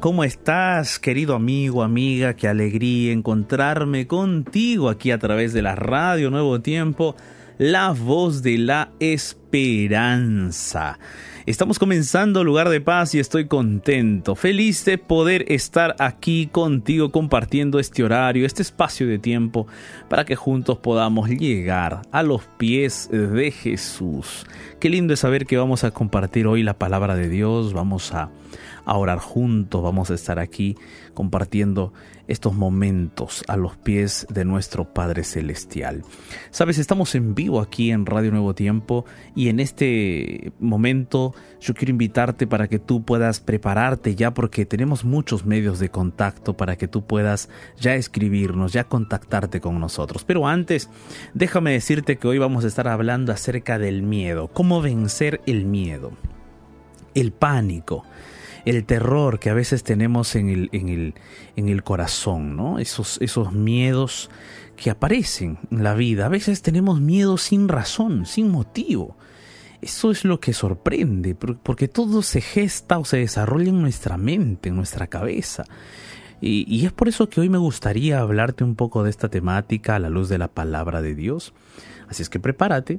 ¿cómo estás, querido amigo, amiga? Qué alegría encontrarme contigo aquí a través de la radio Nuevo Tiempo, la voz de la esperanza. Estamos comenzando Lugar de Paz y estoy contento, feliz de poder estar aquí contigo compartiendo este horario, este espacio de tiempo para que juntos podamos llegar a los pies de Jesús. Qué lindo es saber que vamos a compartir hoy la palabra de Dios, vamos a a orar juntos, vamos a estar aquí compartiendo estos momentos a los pies de nuestro Padre Celestial. Sabes, estamos en vivo aquí en Radio Nuevo Tiempo y en este momento yo quiero invitarte para que tú puedas prepararte ya porque tenemos muchos medios de contacto para que tú puedas ya escribirnos, ya contactarte con nosotros. Pero antes, déjame decirte que hoy vamos a estar hablando acerca del miedo, cómo vencer el miedo, el pánico el terror que a veces tenemos en el, en el, en el corazón, ¿no? Esos, esos miedos que aparecen en la vida. A veces tenemos miedo sin razón, sin motivo. Eso es lo que sorprende, porque todo se gesta o se desarrolla en nuestra mente, en nuestra cabeza. Y, y, es por eso que hoy me gustaría hablarte un poco de esta temática a la luz de la palabra de Dios. Así es que prepárate,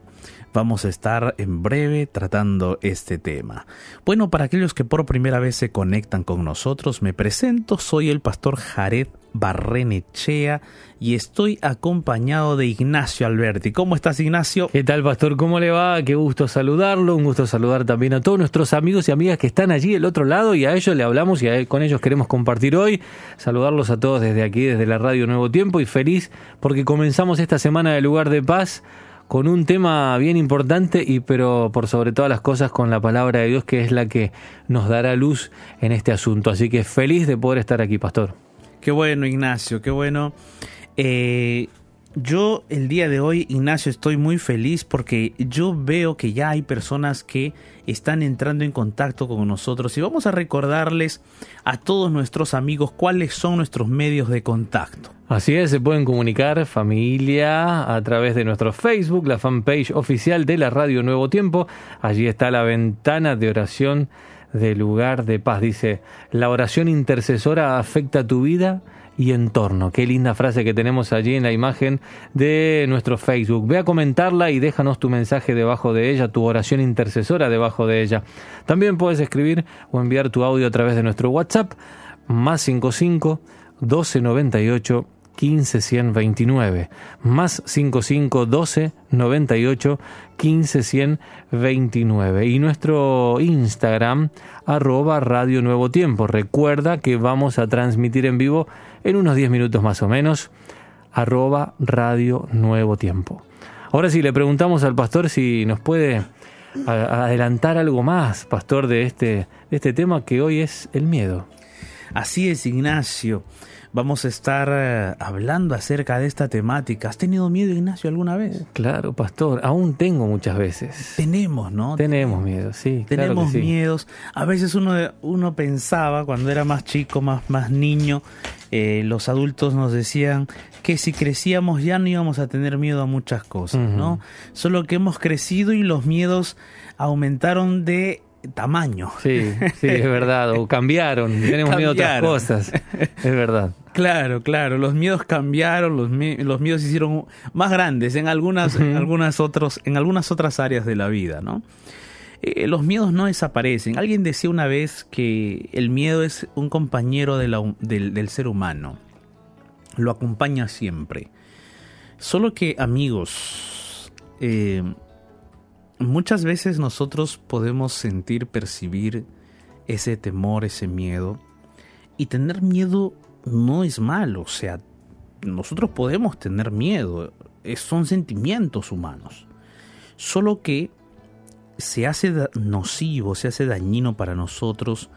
vamos a estar en breve tratando este tema. Bueno, para aquellos que por primera vez se conectan con nosotros, me presento, soy el pastor Jared Barrenechea y estoy acompañado de Ignacio Alberti. ¿Cómo estás, Ignacio? ¿Qué tal, pastor? ¿Cómo le va? Qué gusto saludarlo. Un gusto saludar también a todos nuestros amigos y amigas que están allí del otro lado y a ellos le hablamos y con ellos queremos compartir hoy. Saludarlos a todos desde aquí, desde la Radio Nuevo Tiempo y feliz porque comenzamos esta semana de lugar de paz con un tema bien importante y pero por sobre todas las cosas con la palabra de Dios que es la que nos dará luz en este asunto. Así que feliz de poder estar aquí, pastor. Qué bueno, Ignacio, qué bueno. Eh, yo el día de hoy, Ignacio, estoy muy feliz porque yo veo que ya hay personas que están entrando en contacto con nosotros y vamos a recordarles a todos nuestros amigos cuáles son nuestros medios de contacto. Así es, se pueden comunicar familia a través de nuestro Facebook, la fanpage oficial de la Radio Nuevo Tiempo. Allí está la ventana de oración de lugar de paz. Dice, la oración intercesora afecta tu vida y entorno. Qué linda frase que tenemos allí en la imagen de nuestro Facebook. Ve a comentarla y déjanos tu mensaje debajo de ella, tu oración intercesora debajo de ella. También puedes escribir o enviar tu audio a través de nuestro WhatsApp más 55 1298 15 129 más 55 12 98 15 129 y nuestro Instagram arroba Radio Nuevo Tiempo. Recuerda que vamos a transmitir en vivo en unos 10 minutos más o menos arroba Radio Nuevo Tiempo. Ahora sí, le preguntamos al pastor si nos puede adelantar algo más, pastor, de este, de este tema que hoy es el miedo. Así es, Ignacio vamos a estar eh, hablando acerca de esta temática. ¿Has tenido miedo, Ignacio, alguna vez? Claro, pastor, aún tengo muchas veces. Tenemos, ¿no? Tenemos miedo, sí. Tenemos miedos. A veces uno, uno pensaba, cuando era más chico, más, más niño, eh, los adultos nos decían que si crecíamos ya no íbamos a tener miedo a muchas cosas, ¿no? Solo que hemos crecido y los miedos aumentaron de tamaño. Sí, sí, es verdad. O cambiaron. Tenemos miedo a otras cosas. Es verdad. Claro, claro. Los miedos cambiaron, los, los miedos se hicieron más grandes en algunas, en algunas otros, en algunas otras áreas de la vida, ¿no? Eh, los miedos no desaparecen. Alguien decía una vez que el miedo es un compañero de del, ser humano. Lo acompaña siempre. Solo que, amigos, eh, Muchas veces nosotros podemos sentir, percibir ese temor, ese miedo. Y tener miedo no es malo, o sea, nosotros podemos tener miedo, son sentimientos humanos. Solo que se hace nocivo, se hace dañino para nosotros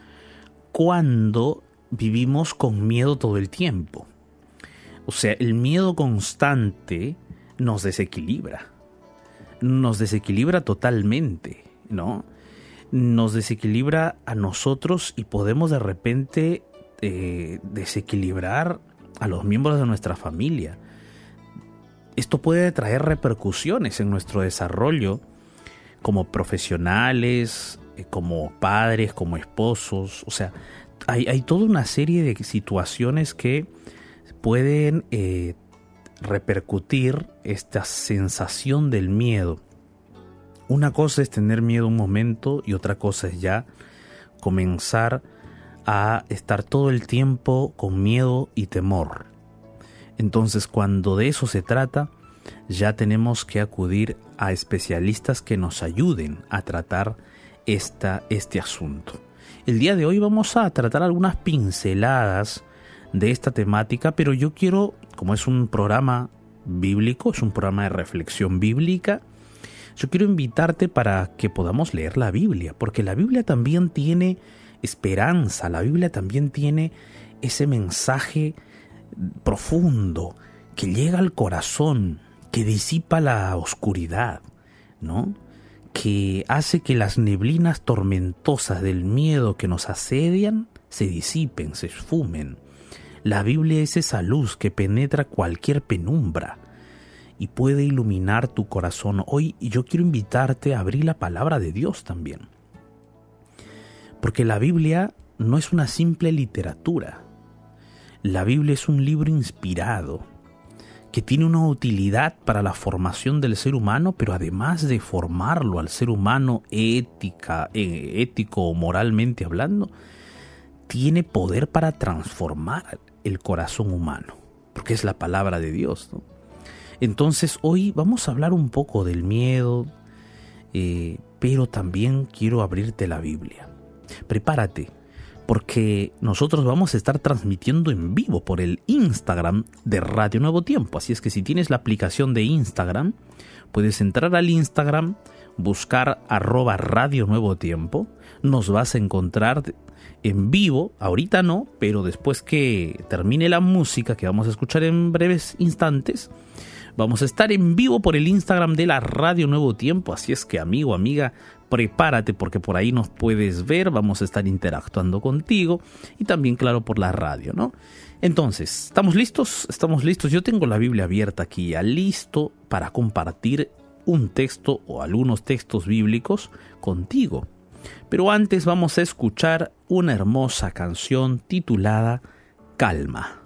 cuando vivimos con miedo todo el tiempo. O sea, el miedo constante nos desequilibra nos desequilibra totalmente, ¿no? Nos desequilibra a nosotros y podemos de repente eh, desequilibrar a los miembros de nuestra familia. Esto puede traer repercusiones en nuestro desarrollo como profesionales, eh, como padres, como esposos, o sea, hay, toda una serie de situaciones que pueden eh, repercutir esta sensación del miedo. Una cosa es tener miedo un momento y otra cosa es ya comenzar a estar todo el tiempo con miedo y temor. Entonces cuando de eso se trata, ya tenemos que acudir a especialistas que nos ayuden a tratar esta, este asunto. El día de hoy vamos a tratar algunas pinceladas de esta temática, pero yo quiero, como es un programa bíblico, es un programa de reflexión bíblica, yo quiero invitarte para que podamos leer la Biblia, porque la Biblia también tiene esperanza, la Biblia también tiene ese mensaje profundo que llega al corazón, que disipa la oscuridad, ¿no? que hace que las neblinas tormentosas del miedo que nos asedian se disipen, se esfumen. La Biblia es esa luz que penetra cualquier penumbra y puede iluminar tu corazón. Hoy yo quiero invitarte a abrir la palabra de Dios también. Porque la Biblia no es una simple literatura. La Biblia es un libro inspirado, que tiene una utilidad para la formación del ser humano, pero además de formarlo al ser humano ética, eh, ético o moralmente hablando, tiene poder para transformar el corazón humano, porque es la palabra de Dios. Entonces hoy vamos a hablar un poco del miedo, eh, pero también quiero abrirte la Biblia. Prepárate, porque nosotros vamos a estar transmitiendo en vivo por el Instagram de Radio Nuevo Tiempo. Así es que si tienes la aplicación de Instagram, puedes entrar al Instagram, buscar arroba Radio Nuevo Tiempo, nos vas a encontrar en vivo, ahorita no, pero después que termine la música que vamos a escuchar en breves instantes, vamos a estar en vivo por el Instagram de la Radio Nuevo Tiempo, así es que amigo, amiga, prepárate porque por ahí nos puedes ver, vamos a estar interactuando contigo y también claro por la radio, ¿no? Entonces, ¿estamos listos? Estamos listos. Yo tengo la Biblia abierta aquí, ya listo para compartir un texto o algunos textos bíblicos contigo. Pero antes vamos a escuchar una hermosa canción titulada Calma.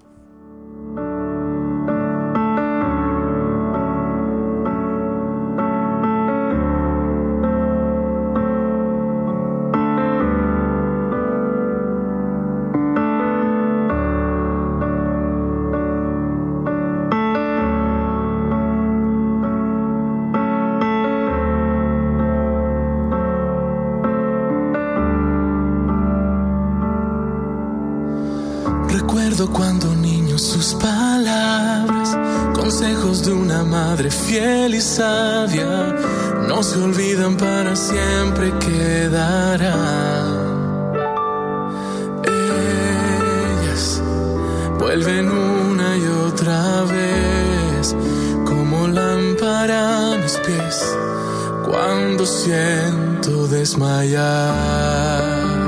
Y sabia, no se olvidan para siempre quedará. Ellas vuelven una y otra vez como lámpara a mis pies cuando siento desmayar.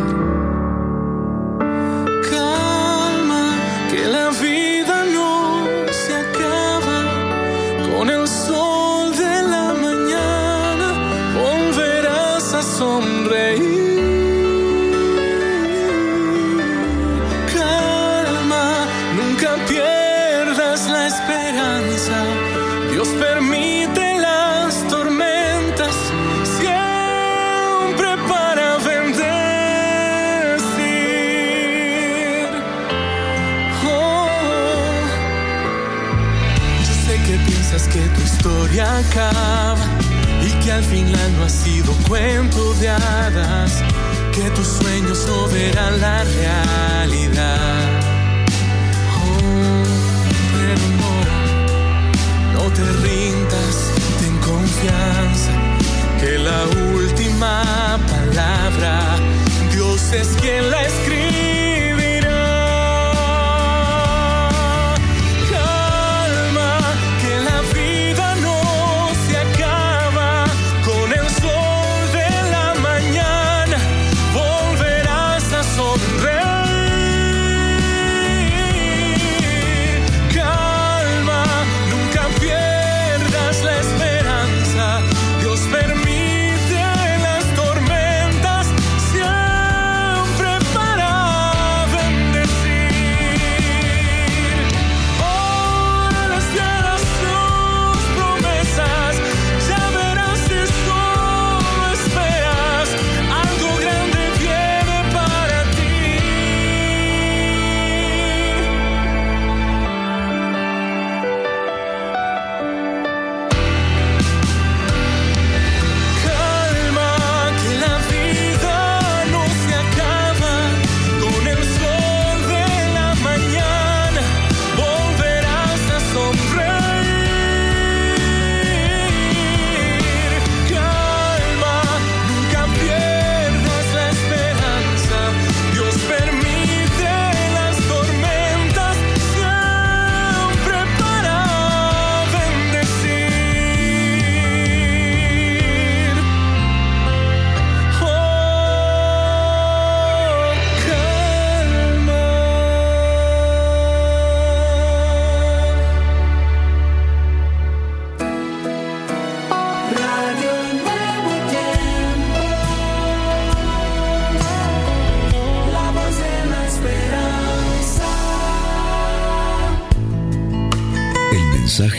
Sido cuento de hadas, que tus sueños no verán la realidad. Oh, pero no, no te rindas, ten confianza, que la última palabra, Dios es quien la escribe.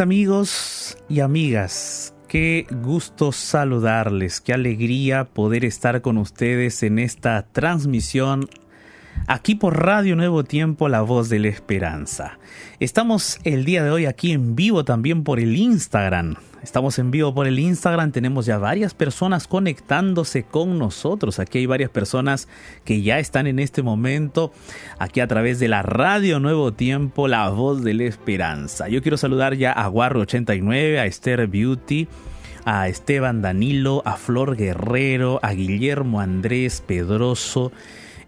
Amigos y amigas, qué gusto saludarles, qué alegría poder estar con ustedes en esta transmisión aquí por Radio Nuevo Tiempo, La Voz de la Esperanza. Estamos el día de hoy aquí en vivo también por el Instagram. Estamos en vivo por el Instagram, tenemos ya varias personas conectándose con nosotros. Aquí hay varias personas que ya están en este momento aquí a través de la Radio Nuevo Tiempo, La Voz de la Esperanza. Yo quiero saludar ya a Guarro89, a Esther Beauty, a Esteban Danilo, a Flor Guerrero, a Guillermo Andrés Pedroso.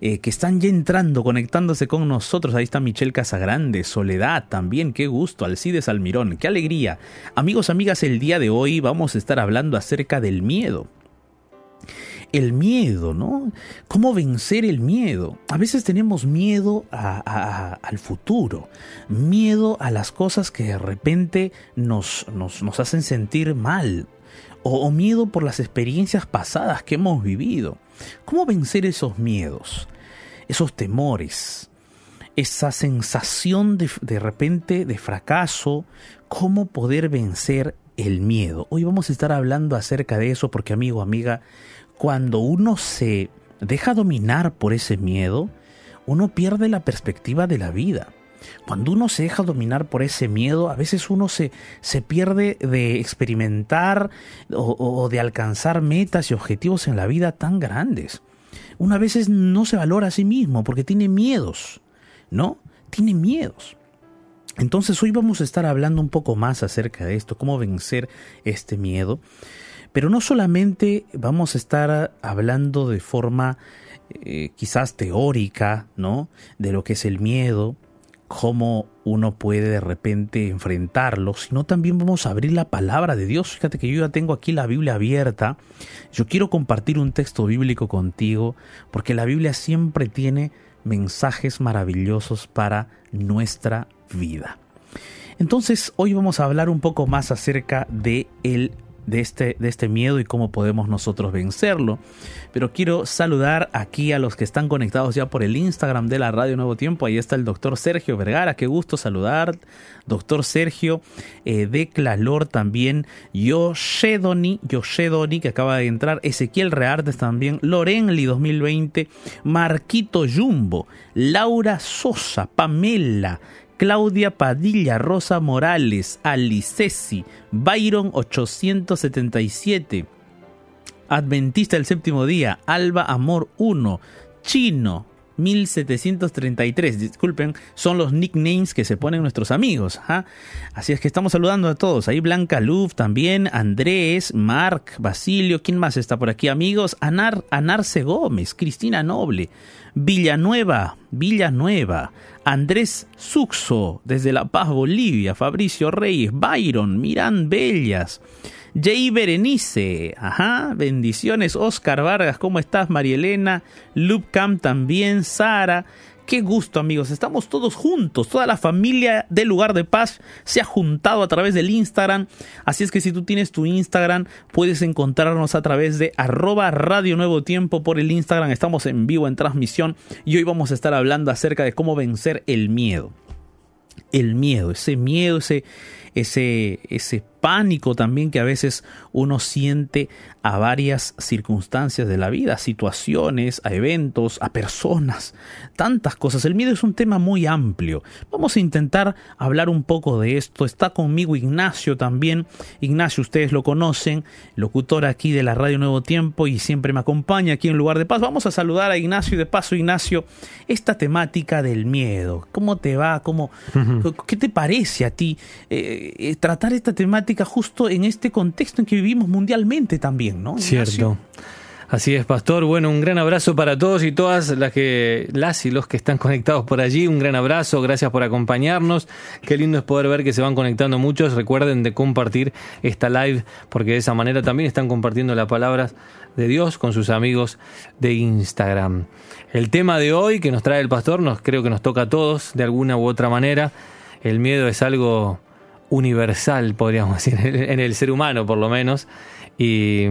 Eh, que están ya entrando, conectándose con nosotros. Ahí está Michelle Casagrande, Soledad también, qué gusto, Alcides Almirón, qué alegría. Amigos, amigas, el día de hoy vamos a estar hablando acerca del miedo. El miedo, ¿no? ¿Cómo vencer el miedo? A veces tenemos miedo al futuro, miedo a las cosas que de repente nos, nos hacen sentir mal, o, miedo por las experiencias pasadas que hemos vivido. ¿Cómo vencer esos miedos, esos temores, esa sensación de, de repente de fracaso? ¿Cómo poder vencer el miedo? Hoy vamos a estar hablando acerca de eso porque amigo, amiga, cuando uno se deja dominar por ese miedo, uno pierde la perspectiva de la vida. Cuando uno se deja dominar por ese miedo, a veces uno se, se pierde de experimentar o, de alcanzar metas y objetivos en la vida tan grandes. Una a veces no se valora a sí mismo porque tiene miedos, ¿no? Tiene miedos. Entonces hoy vamos a estar hablando un poco más acerca de esto, cómo vencer este miedo. Pero no solamente vamos a estar hablando de forma eh, quizás teórica, ¿no? De lo que es el miedo, cómo uno puede de repente enfrentarlo, sino también vamos a abrir la palabra de Dios. Fíjate que yo ya tengo aquí la Biblia abierta. Yo quiero compartir un texto bíblico contigo, porque la Biblia siempre tiene mensajes maravillosos para nuestra vida. Entonces, hoy vamos a hablar un poco más acerca de el de este, de este miedo y cómo podemos nosotros vencerlo. Pero quiero saludar aquí a los que están conectados ya por el Instagram de la Radio Nuevo Tiempo. Ahí está el doctor Sergio Vergara, qué gusto saludar. Doctor Sergio eh, de Clalor también. Yoshedoni, Yoshedoni que acaba de entrar. Ezequiel Reartes también. Lorenli 2020. Marquito Jumbo. Laura Sosa. Pamela. Claudia Padilla, Rosa Morales, Alicesi, Byron 877, Adventista del séptimo día, Alba Amor 1, Chino 1733, disculpen, son los nicknames que se ponen nuestros amigos. ¿ah? Así es que estamos saludando a todos. Ahí Blanca Luf también, Andrés, Marc, Basilio, ¿quién más está por aquí? Amigos, Anar, Anarce Gómez, Cristina Noble, Villanueva, Villanueva, Andrés Suxo, desde La Paz, Bolivia, Fabricio Reyes, Byron, Mirán Bellas, Jay Berenice, ajá, bendiciones, Oscar Vargas, ¿cómo estás? María Elena, Cam también, Sara, Qué gusto amigos, estamos todos juntos, toda la familia del lugar de paz se ha juntado a través del Instagram, así es que si tú tienes tu Instagram puedes encontrarnos a través de arroba Radio Nuevo Tiempo por el Instagram, estamos en vivo en transmisión y hoy vamos a estar hablando acerca de cómo vencer el miedo. El miedo, ese miedo, ese, ese, ese pánico también que a veces uno siente a varias circunstancias de la vida, a situaciones, a eventos, a personas, tantas cosas. El miedo es un tema muy amplio. Vamos a intentar hablar un poco de esto. Está conmigo Ignacio también. Ignacio, ustedes lo conocen, locutor aquí de la Radio Nuevo Tiempo y siempre me acompaña aquí en Lugar de Paz. Vamos a saludar a Ignacio y de paso, Ignacio, esta temática del miedo. ¿Cómo te va? ¿Cómo, ¿Qué te parece a ti eh, eh, tratar esta temática? Justo en este contexto en que vivimos mundialmente también, ¿no? Cierto. Así es, Pastor. Bueno, un gran abrazo para todos y todas las que las y los que están conectados por allí. Un gran abrazo, gracias por acompañarnos. Qué lindo es poder ver que se van conectando muchos. Recuerden de compartir esta live porque de esa manera también están compartiendo las palabras de Dios con sus amigos de Instagram. El tema de hoy que nos trae el pastor, nos creo que nos toca a todos de alguna u otra manera. El miedo es algo universal, podríamos decir, en el ser humano por lo menos. Y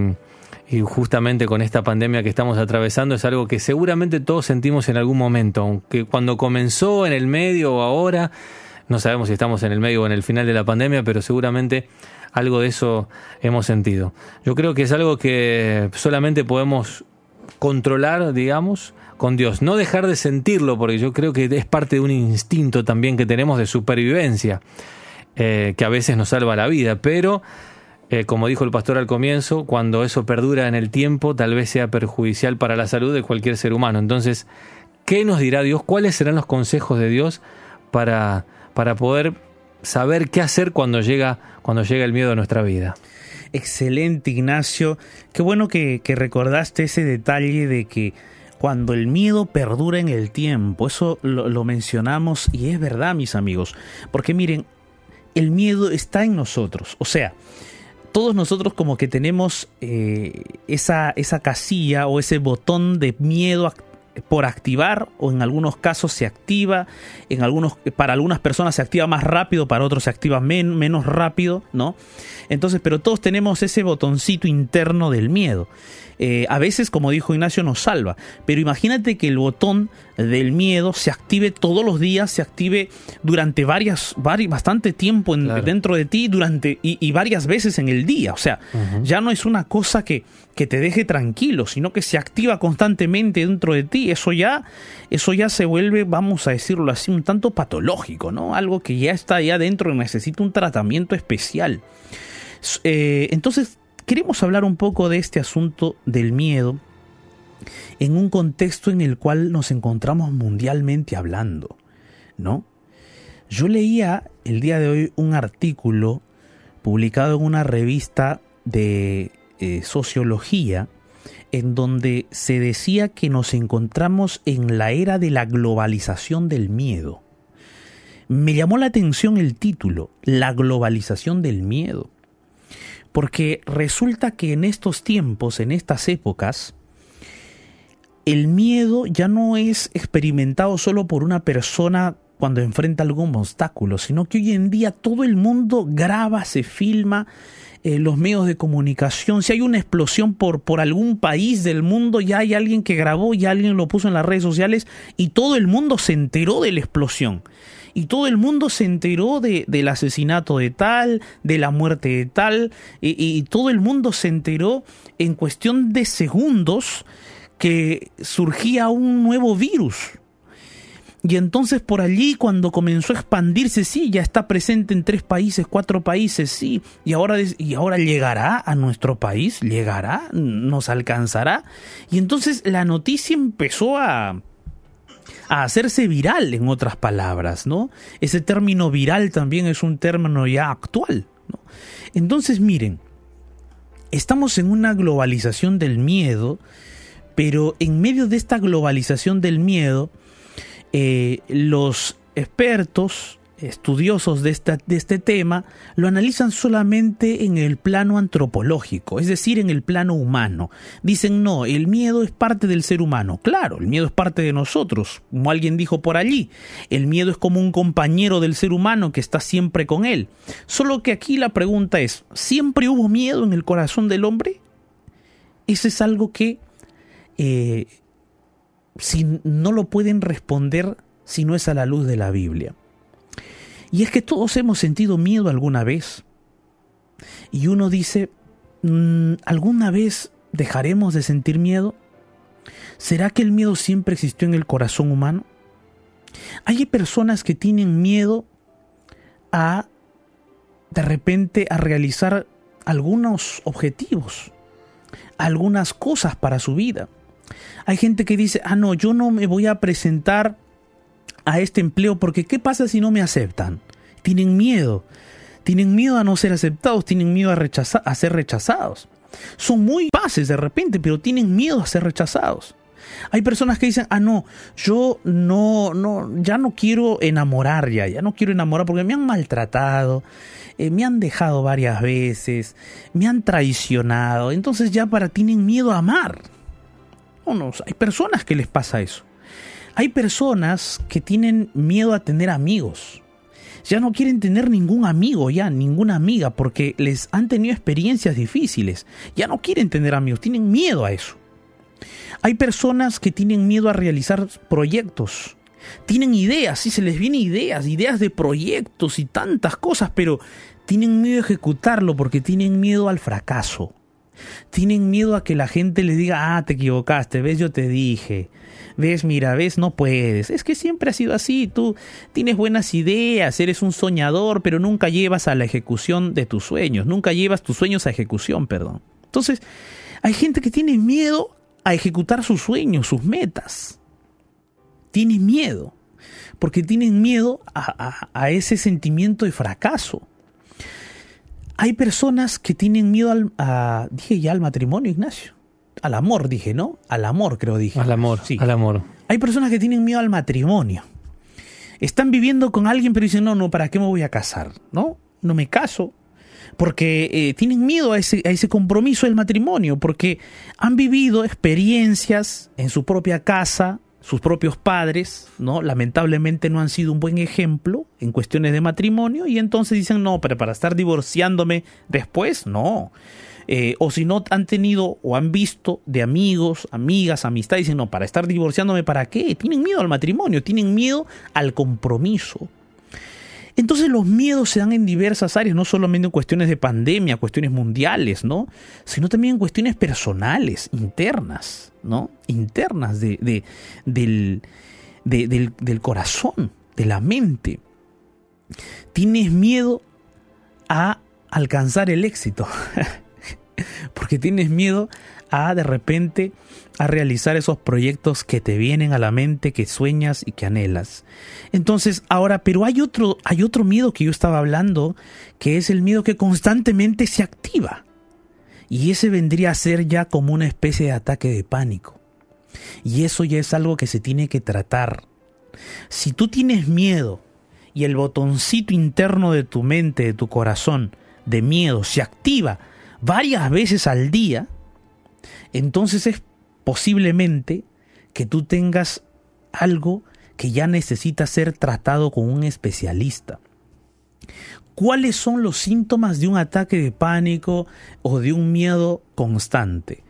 justamente con esta pandemia que estamos atravesando es algo que seguramente todos sentimos en algún momento, aunque cuando comenzó en el medio o ahora, no sabemos si estamos en el medio o en el final de la pandemia, pero seguramente algo de eso hemos sentido. Yo creo que es algo que solamente podemos controlar, digamos, con Dios. No dejar de sentirlo, porque yo creo que es parte de un instinto también que tenemos de supervivencia, eh, que a veces nos salva la vida, pero eh, como dijo el pastor al comienzo, cuando eso perdura en el tiempo, tal vez sea perjudicial para la salud de cualquier ser humano. Entonces, ¿qué nos dirá Dios? ¿Cuáles serán los consejos de Dios para, para poder saber qué hacer cuando llega, cuando llega el miedo a nuestra vida? Excelente, Ignacio. Qué bueno que, recordaste ese detalle de que cuando el miedo perdura en el tiempo, eso lo, lo mencionamos y es verdad, mis amigos, porque miren, el miedo está en nosotros. O sea, todos nosotros como que tenemos eh, esa, esa casilla o ese botón de miedo por activar o en algunos casos se activa, en algunos, para algunas personas se activa más rápido, para otros se activa menos rápido, ¿no? Entonces, pero todos tenemos ese botoncito interno del miedo. Eh, a veces, como dijo Ignacio, nos salva. Pero imagínate que el botón del miedo se active todos los días, se active durante varias, bastante tiempo dentro de ti durante, y, varias veces en el día. O sea, ya no es una cosa que, que te deje tranquilo, sino que se activa constantemente dentro de ti. Eso ya, eso ya se vuelve, vamos a decirlo así, un tanto patológico, ¿no? Algo que ya está ahí adentro y necesita un tratamiento especial. Eh, entonces, queremos hablar un poco de este asunto del miedo en un contexto en el cual nos encontramos mundialmente hablando, ¿no? Yo leía el día de hoy un artículo publicado en una revista de eh, sociología en donde se decía que nos encontramos en la era de la globalización del miedo. Me llamó la atención el título, La globalización del miedo. Porque resulta que en estos tiempos, en estas épocas, el miedo ya no es experimentado solo por una persona cuando enfrenta algún obstáculo, sino que hoy en día todo el mundo graba, se filma, eh, los medios de comunicación, si hay una explosión por, por algún país del mundo, ya hay alguien que grabó, ya alguien lo puso en las redes sociales y todo el mundo se enteró de la explosión y todo el mundo se enteró de, del asesinato de tal, de la muerte de tal, y, todo el mundo se enteró en cuestión de segundos que surgía un nuevo virus. Y entonces por allí cuando comenzó a expandirse, sí, ya está presente en tres países, cuatro países, sí, y ahora, y ahora llegará a nuestro país, llegará, nos alcanzará. Y entonces la noticia empezó a, a hacerse viral, en otras palabras, ¿no? Ese término viral también es un término ya actual. Entonces, miren, estamos en una globalización del miedo, pero en medio de esta globalización del miedo, eh, los expertos, estudiosos de, de este tema lo analizan solamente en el plano antropológico, es decir, en el plano humano. Dicen, no, el miedo es parte del ser humano. Claro, el miedo es parte de nosotros, como alguien dijo por allí. El miedo es como un compañero del ser humano que está siempre con él. Solo que aquí la pregunta es, ¿siempre hubo miedo en el corazón del hombre? Ese es algo que eh, si no lo pueden responder si no es a la luz de la Biblia. Y es que todos hemos sentido miedo alguna vez. Y uno dice, mm, ¿alguna vez dejaremos de sentir miedo? ¿Será que el miedo siempre existió en el corazón humano? Hay personas que tienen miedo a, de repente, a realizar algunos objetivos, algunas cosas para su vida. Hay gente que dice, ah, no, yo no me voy a presentar a este empleo porque ¿qué pasa si no me aceptan? Tienen miedo. Tienen miedo a no ser aceptados, tienen miedo a, a ser rechazados. Son muy pases de repente, pero tienen miedo a ser rechazados. Hay personas que dicen, ah, no, yo no, no, ya no quiero enamorar ya, ya no quiero enamorar porque me han maltratado, eh, me han dejado varias veces, me han traicionado, entonces ya para tienen miedo a amar. No, no, hay personas que les pasa eso. Hay personas que tienen miedo a tener amigos. Ya no quieren tener ningún amigo, ya ninguna amiga, porque les han tenido experiencias difíciles. Ya no quieren tener amigos, tienen miedo a eso. Hay personas que tienen miedo a realizar proyectos. Tienen ideas, sí se les vienen ideas, ideas de proyectos y tantas cosas, pero tienen miedo a ejecutarlo porque tienen miedo al fracaso. Tienen miedo a que la gente les diga, ah, te equivocaste, ves, yo te dije. Ves, mira, ves, no puedes. Es que siempre ha sido así. Tú tienes buenas ideas, eres un soñador, pero nunca llevas a la ejecución de tus sueños. Nunca llevas tus sueños a ejecución, perdón. Entonces, hay gente que tiene miedo a ejecutar sus sueños, sus metas. Tienen miedo, porque tienen miedo a, ese sentimiento de fracaso. Hay personas que tienen miedo al, dije ya al matrimonio, Ignacio. Al amor, dije, ¿no? Al amor, creo dije. Al amor, sí. Al amor. Hay personas que tienen miedo al matrimonio. Están viviendo con alguien, pero dicen, no, no, ¿para qué me voy a casar? ¿No? No me caso, porque eh, tienen miedo a ese, a ese compromiso del matrimonio, porque han vivido experiencias en su propia casa, sus propios padres, ¿no? Lamentablemente no han sido un buen ejemplo en cuestiones de matrimonio y entonces dicen, no, pero para estar divorciándome después, no. Eh, o si no han tenido o han visto de amigos, amigas, amistades, dicen, no, para estar divorciándome, ¿para qué? Tienen miedo al matrimonio, tienen miedo al compromiso. Entonces los miedos se dan en diversas áreas, no solamente en cuestiones de pandemia, cuestiones mundiales, ¿no? Sino también en cuestiones personales, internas, ¿no? Internas de, del, del corazón, de la mente. Tienes miedo a alcanzar el éxito, porque tienes miedo a de repente a realizar esos proyectos que te vienen a la mente, que sueñas y que anhelas. Entonces, ahora, pero hay otro, hay otro miedo que yo estaba hablando, que es el miedo que constantemente se activa. Y ese vendría a ser ya como una especie de ataque de pánico. Y eso ya es algo que se tiene que tratar. Si tú tienes miedo y el botoncito interno de tu mente, de tu corazón, de miedo, se activa varias veces al día, entonces es posiblemente que tú tengas algo que ya necesita ser tratado con un especialista. ¿Cuáles son los síntomas de un ataque de pánico o de un miedo constante?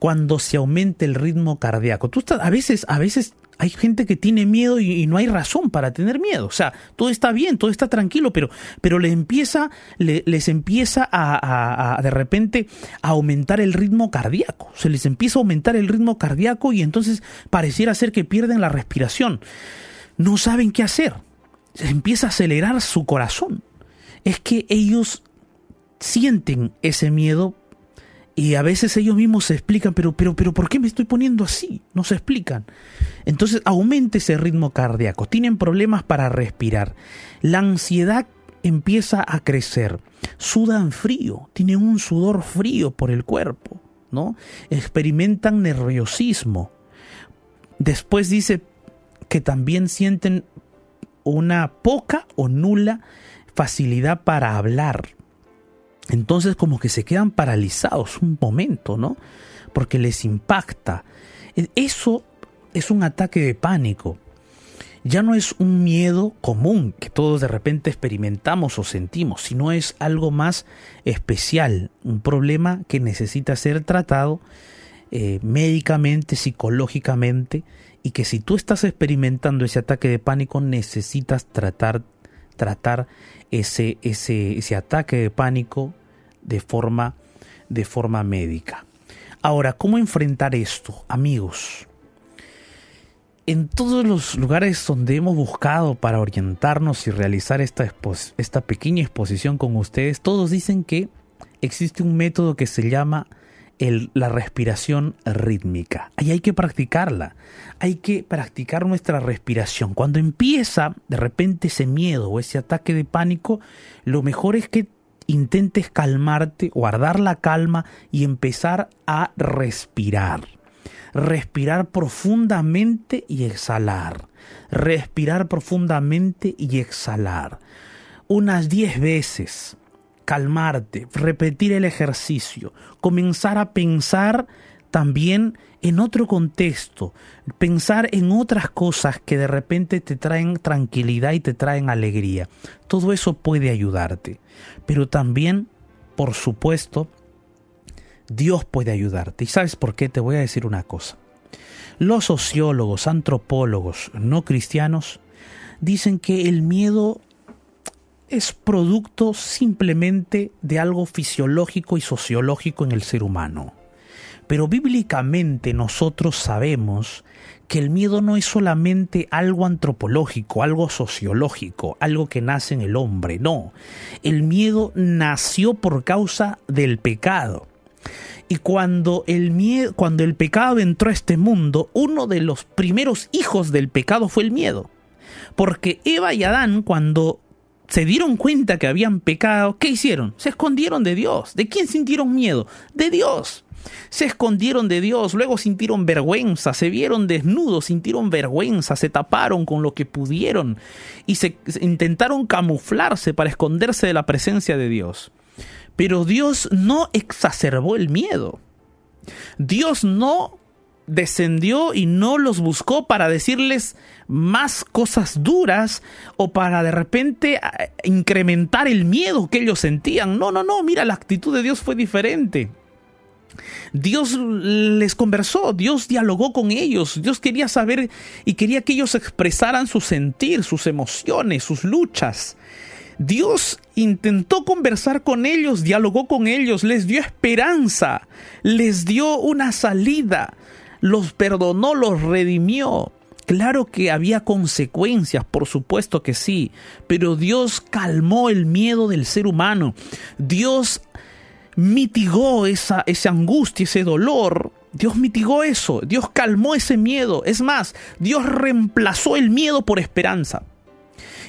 Cuando se aumenta el ritmo cardíaco. Tú a veces, a veces hay gente que tiene miedo y, no hay razón para tener miedo. O sea, todo está bien, todo está tranquilo, pero, pero le empieza, les empieza a, de repente aumentar el ritmo cardíaco. Se les empieza a aumentar el ritmo cardíaco y entonces pareciera ser que pierden la respiración. No saben qué hacer. Se empieza a acelerar su corazón. Es que ellos sienten ese miedo y a veces ellos mismos se explican, pero, pero, pero, ¿por qué me estoy poniendo así? No se explican. Entonces aumenta ese ritmo cardíaco, tienen problemas para respirar. La ansiedad empieza a crecer, sudan frío, tienen un sudor frío por el cuerpo, ¿no? Experimentan nerviosismo. Después dice que también sienten una poca o nula facilidad para hablar entonces como que se quedan paralizados un momento, ¿no? Porque les impacta. E, eso es un ataque de pánico. Ya no es un miedo común que todos de repente experimentamos o sentimos, sino es algo más especial, un problema que necesita ser tratado eh, médicamente, psicológicamente, y que si tú estás experimentando ese ataque de pánico necesitas tratar, tratar ese, ese, ese ataque de pánico de forma, de forma médica. Ahora, ¿cómo enfrentar esto, amigos? En todos los lugares donde hemos buscado para orientarnos y realizar esta, esta pequeña exposición con ustedes, todos dicen que existe un método que se llama la respiración rítmica. Ahí hay que practicarla. Hay que practicar nuestra respiración. Cuando empieza de repente ese miedo o ese ataque de pánico, lo mejor es que intentes calmarte, guardar la calma y empezar a respirar. Respirar profundamente y exhalar. Respirar profundamente y exhalar. Unas 10 veces calmarte, repetir el ejercicio, comenzar a pensar también en otro contexto, pensar en otras cosas que de repente te traen tranquilidad y te traen alegría. Todo eso puede ayudarte. Pero también, por supuesto, Dios puede ayudarte. ¿Y sabes por qué? Te voy a decir una cosa. Los sociólogos, antropólogos no cristianos dicen que el miedo es producto simplemente de algo fisiológico y sociológico en el ser humano. Pero bíblicamente nosotros sabemos que el miedo no es solamente algo antropológico, algo sociológico, algo que nace en el hombre, no. El miedo nació por causa del pecado. Y cuando el, miedo, cuando el pecado entró a este mundo, uno de los primeros hijos del pecado fue el miedo. Porque Eva y Adán, cuando se dieron cuenta que habían pecado, ¿qué hicieron? Se escondieron de Dios. ¿De quién sintieron miedo? De Dios. Se escondieron de Dios, luego sintieron vergüenza, se vieron desnudos, sintieron vergüenza, se taparon con lo que pudieron y se, intentaron camuflarse para esconderse de la presencia de Dios. Pero Dios no exacerbó el miedo. Dios no descendió y no los buscó para decirles más cosas duras o para de repente incrementar el miedo que ellos sentían. No, no, no, mira, la actitud de Dios fue diferente. Dios les conversó, Dios dialogó con ellos, Dios quería saber y quería que ellos expresaran su sentir, sus emociones, sus luchas. Dios intentó conversar con ellos, dialogó con ellos, les dio esperanza, les dio una salida, los perdonó, los redimió. Claro que había consecuencias, por supuesto que sí, pero Dios calmó el miedo del ser humano. Dios mitigó esa, angustia, ese dolor. Dios mitigó eso, Dios calmó ese miedo. Es más, Dios reemplazó el miedo por esperanza.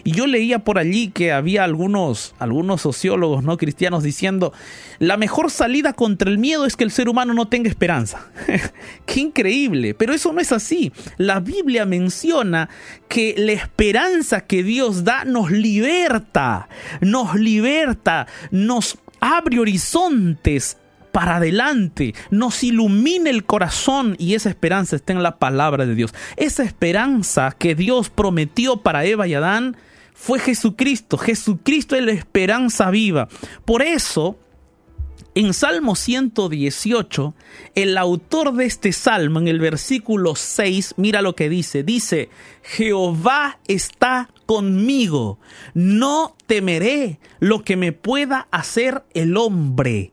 Y yo leía por allí que había algunos, algunos sociólogos no cristianos diciendo, la mejor salida contra el miedo es que el ser humano no tenga esperanza. Qué increíble, pero eso no es así. La Biblia menciona que la esperanza que Dios da nos liberta, nos liberta, nos abre horizontes para adelante, nos ilumina el corazón y esa esperanza está en la palabra de Dios. Esa esperanza que Dios prometió para Eva y Adán fue Jesucristo. Jesucristo es la esperanza viva. Por eso, en Salmo 118, el autor de este salmo, en el versículo 6, mira lo que dice. Dice, Jehová está conmigo, no temeré lo que me pueda hacer el hombre.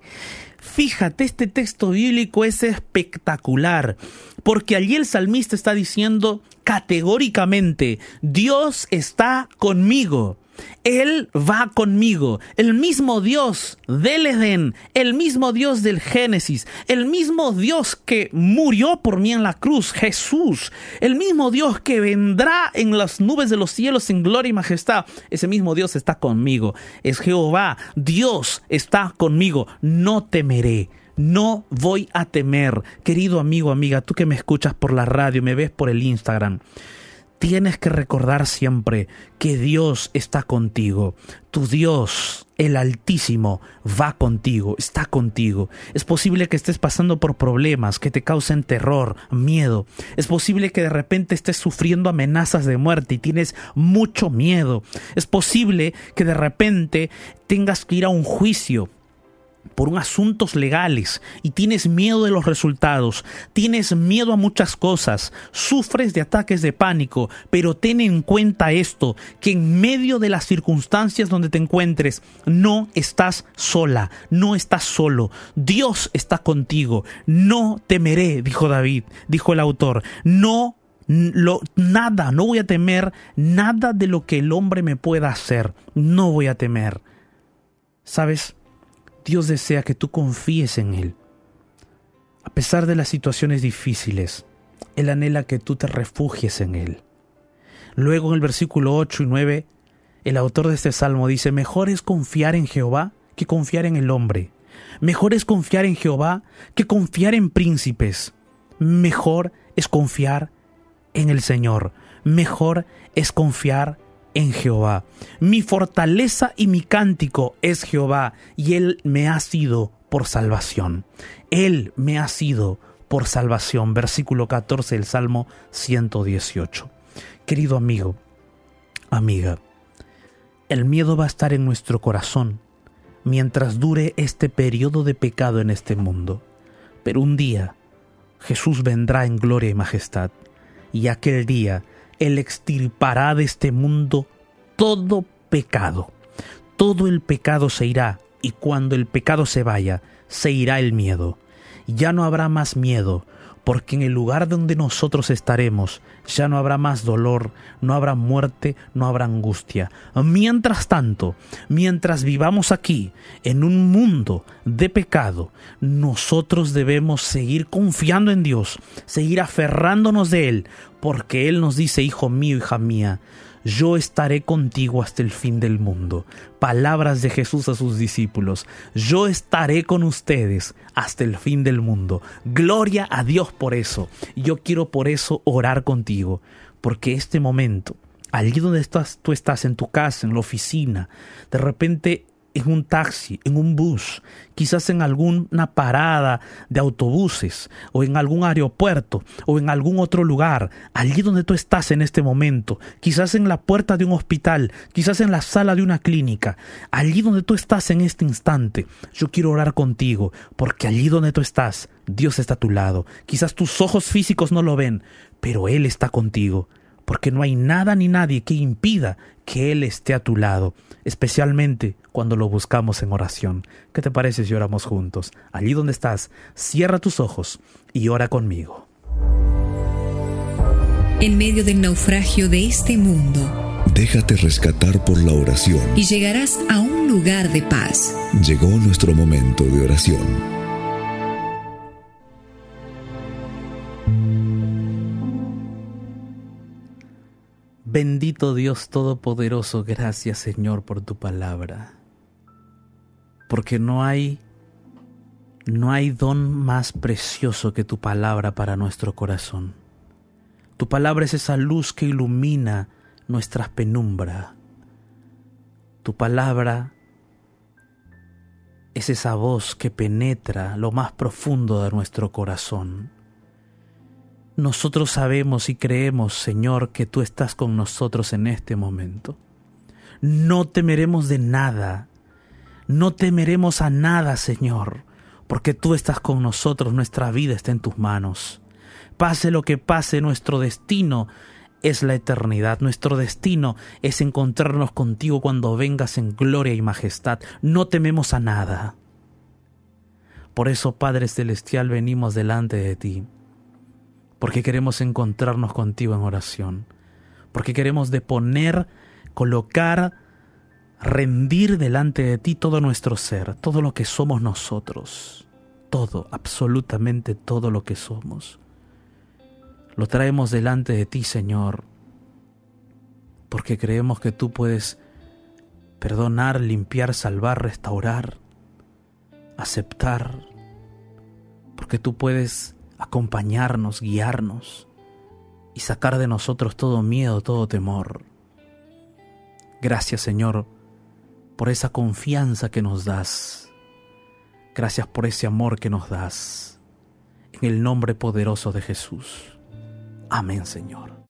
Fíjate, este texto bíblico es espectacular, porque allí el salmista está diciendo categóricamente, Dios está conmigo. Él va conmigo. El mismo Dios del Edén, el mismo Dios del Génesis, el mismo Dios que murió por mí en la cruz, Jesús, el mismo Dios que vendrá en las nubes de los cielos en gloria y majestad, ese mismo Dios está conmigo. Es Jehová, Dios está conmigo. No temeré. No voy a temer, querido amigo, amiga, tú que me escuchas por la radio, me ves por el Instagram. Tienes que recordar siempre que Dios está contigo. Tu Dios, el Altísimo, va contigo, está contigo. Es posible que estés pasando por problemas que te causen terror, miedo. Es posible que de repente estés sufriendo amenazas de muerte y tienes mucho miedo. Es posible que de repente tengas que ir a un juicio por asuntos legales y tienes miedo de los resultados, tienes miedo a muchas cosas, sufres de ataques de pánico, pero ten en cuenta esto, que en medio de las circunstancias donde te encuentres, no estás sola, no estás solo, Dios está contigo, no temeré, dijo David, dijo el autor, no lo, nada, no voy a temer nada de lo que el hombre me pueda hacer, no voy a temer. ¿Sabes? Dios desea que tú confíes en Él. A pesar de las situaciones difíciles, Él anhela que tú te refugies en Él. Luego en el versículo 8 y 9, el autor de este salmo dice, mejor es confiar en Jehová que confiar en el hombre. Mejor es confiar en Jehová que confiar en príncipes. Mejor es confiar en el Señor. Mejor es confiar en Jehová. Mi fortaleza y mi cántico es Jehová, y Él me ha sido por salvación. Él me ha sido por salvación. Versículo 14 del Salmo 118. Querido amigo, amiga, el miedo va a estar en nuestro corazón mientras dure este periodo de pecado en este mundo. Pero un día Jesús vendrá en gloria y majestad, y aquel día Él extirpará de este mundo todo pecado. Todo el pecado se irá, y cuando el pecado se vaya, se irá el miedo. Ya no habrá más miedo, porque en el lugar donde nosotros estaremos ya no habrá más dolor, no habrá muerte, no habrá angustia. Mientras tanto, mientras vivamos aquí, en un mundo de pecado, nosotros debemos seguir confiando en Dios, seguir aferrándonos de Él, porque Él nos dice, hijo mío, hija mía, yo estaré contigo hasta el fin del mundo. Palabras de Jesús a sus discípulos, yo estaré con ustedes hasta el fin del mundo. Gloria a Dios por eso. Yo quiero por eso orar contigo, porque este momento, allí donde estás, tú estás en tu casa, en la oficina, de repente en un taxi, en un bus, quizás en alguna parada de autobuses o en algún aeropuerto o en algún otro lugar, allí donde tú estás en este momento, quizás en la puerta de un hospital, quizás en la sala de una clínica, allí donde tú estás en este instante, yo quiero orar contigo, porque allí donde tú estás, Dios está a tu lado. Quizás tus ojos físicos no lo ven, pero Él está contigo porque no hay nada ni nadie que impida que Él esté a tu lado, especialmente cuando lo buscamos en oración. ¿Qué te parece si oramos juntos? Allí donde estás, cierra tus ojos y ora conmigo. En medio del naufragio de este mundo, déjate rescatar por la oración y llegarás a un lugar de paz. Llegó nuestro momento de oración. Bendito Dios Todopoderoso, gracias Señor por tu palabra. Porque no hay no hay don más precioso que tu palabra para nuestro corazón. Tu palabra es esa luz que ilumina nuestras penumbras. Tu palabra es esa voz que penetra lo más profundo de nuestro corazón. Nosotros sabemos y creemos, Señor, que tú estás con nosotros en este momento. No temeremos de nada, no temeremos a nada, Señor, porque tú estás con nosotros, nuestra vida está en tus manos. Pase lo que pase, nuestro destino es la eternidad. Nuestro destino es encontrarnos contigo cuando vengas en gloria y majestad. No tememos a nada. Por eso, Padre Celestial, venimos delante de ti porque queremos encontrarnos contigo en oración, porque queremos deponer, colocar, rendir delante de ti todo nuestro ser, todo lo que somos nosotros, todo, absolutamente todo lo que somos. Lo traemos delante de ti, Señor, porque creemos que tú puedes perdonar, limpiar, salvar, restaurar, aceptar, porque tú puedes acompañarnos, guiarnos y sacar de nosotros todo miedo, todo temor. Gracias Señor por esa confianza que nos das. Gracias por ese amor que nos das. En el nombre poderoso de Jesús. Amén Señor.